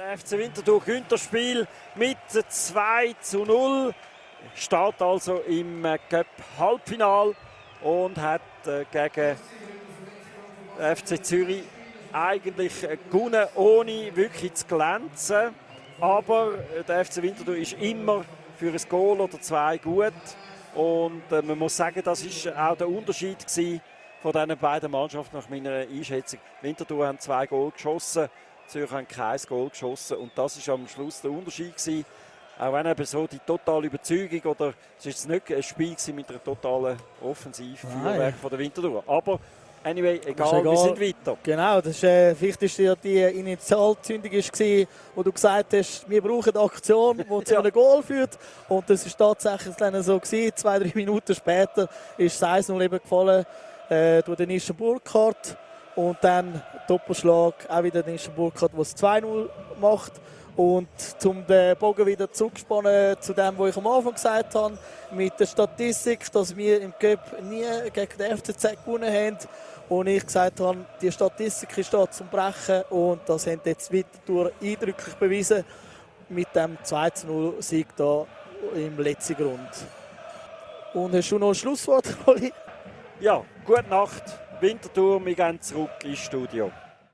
Der FC Winterthur gewinnt das Spiel mit 2 zu 0. Steht also im äh, Cup Halbfinal und hat äh, gegen FC Zürich eigentlich äh, gewonnen, ohne wirklich zu glänzen. Aber der FC Winterthur ist immer für ein Goal oder zwei gut. Und man muss sagen, das war auch der Unterschied von diesen beiden Mannschaften nach meiner Einschätzung. Winterthur haben zwei Goal geschossen, Zürich haben kein Goal geschossen. Und das war am Schluss der Unterschied gewesen. Auch wenn eben so die totale Überzeugung oder es ist nicht ein Spiel mit einer totalen Offensivführwerk von der Winterthur. Aber Anyway, egal, egal, wir sind weiter. Genau, das ist, äh, vielleicht war ja die Initialzündung, war, wo du gesagt hast, wir brauchen eine Aktion, die zu ja. einem Goal führt. Und das ist tatsächlich dann so gewesen. Zwei, drei Minuten später ist das 1-0 eben gefallen äh, durch den Nische Burkhardt. Und dann Doppelschlag, auch wieder den Burkhardt, der es 2-0 macht. Und zum den Bogen wieder zurückspannen zu dem, was ich am Anfang gesagt habe, mit der Statistik, dass wir im Cup nie gegen den FCZ gewonnen haben. Und ich gesagt habe, die Statistik ist da zum Brechen und das haben jetzt Winterthur eindrücklich bewiesen mit dem 2-0-Sieg da im letzten Grund. Und hast du noch ein Schlusswort, Oli? Ja, gute Nacht, Winterthur, wir gehen zurück ins Studio.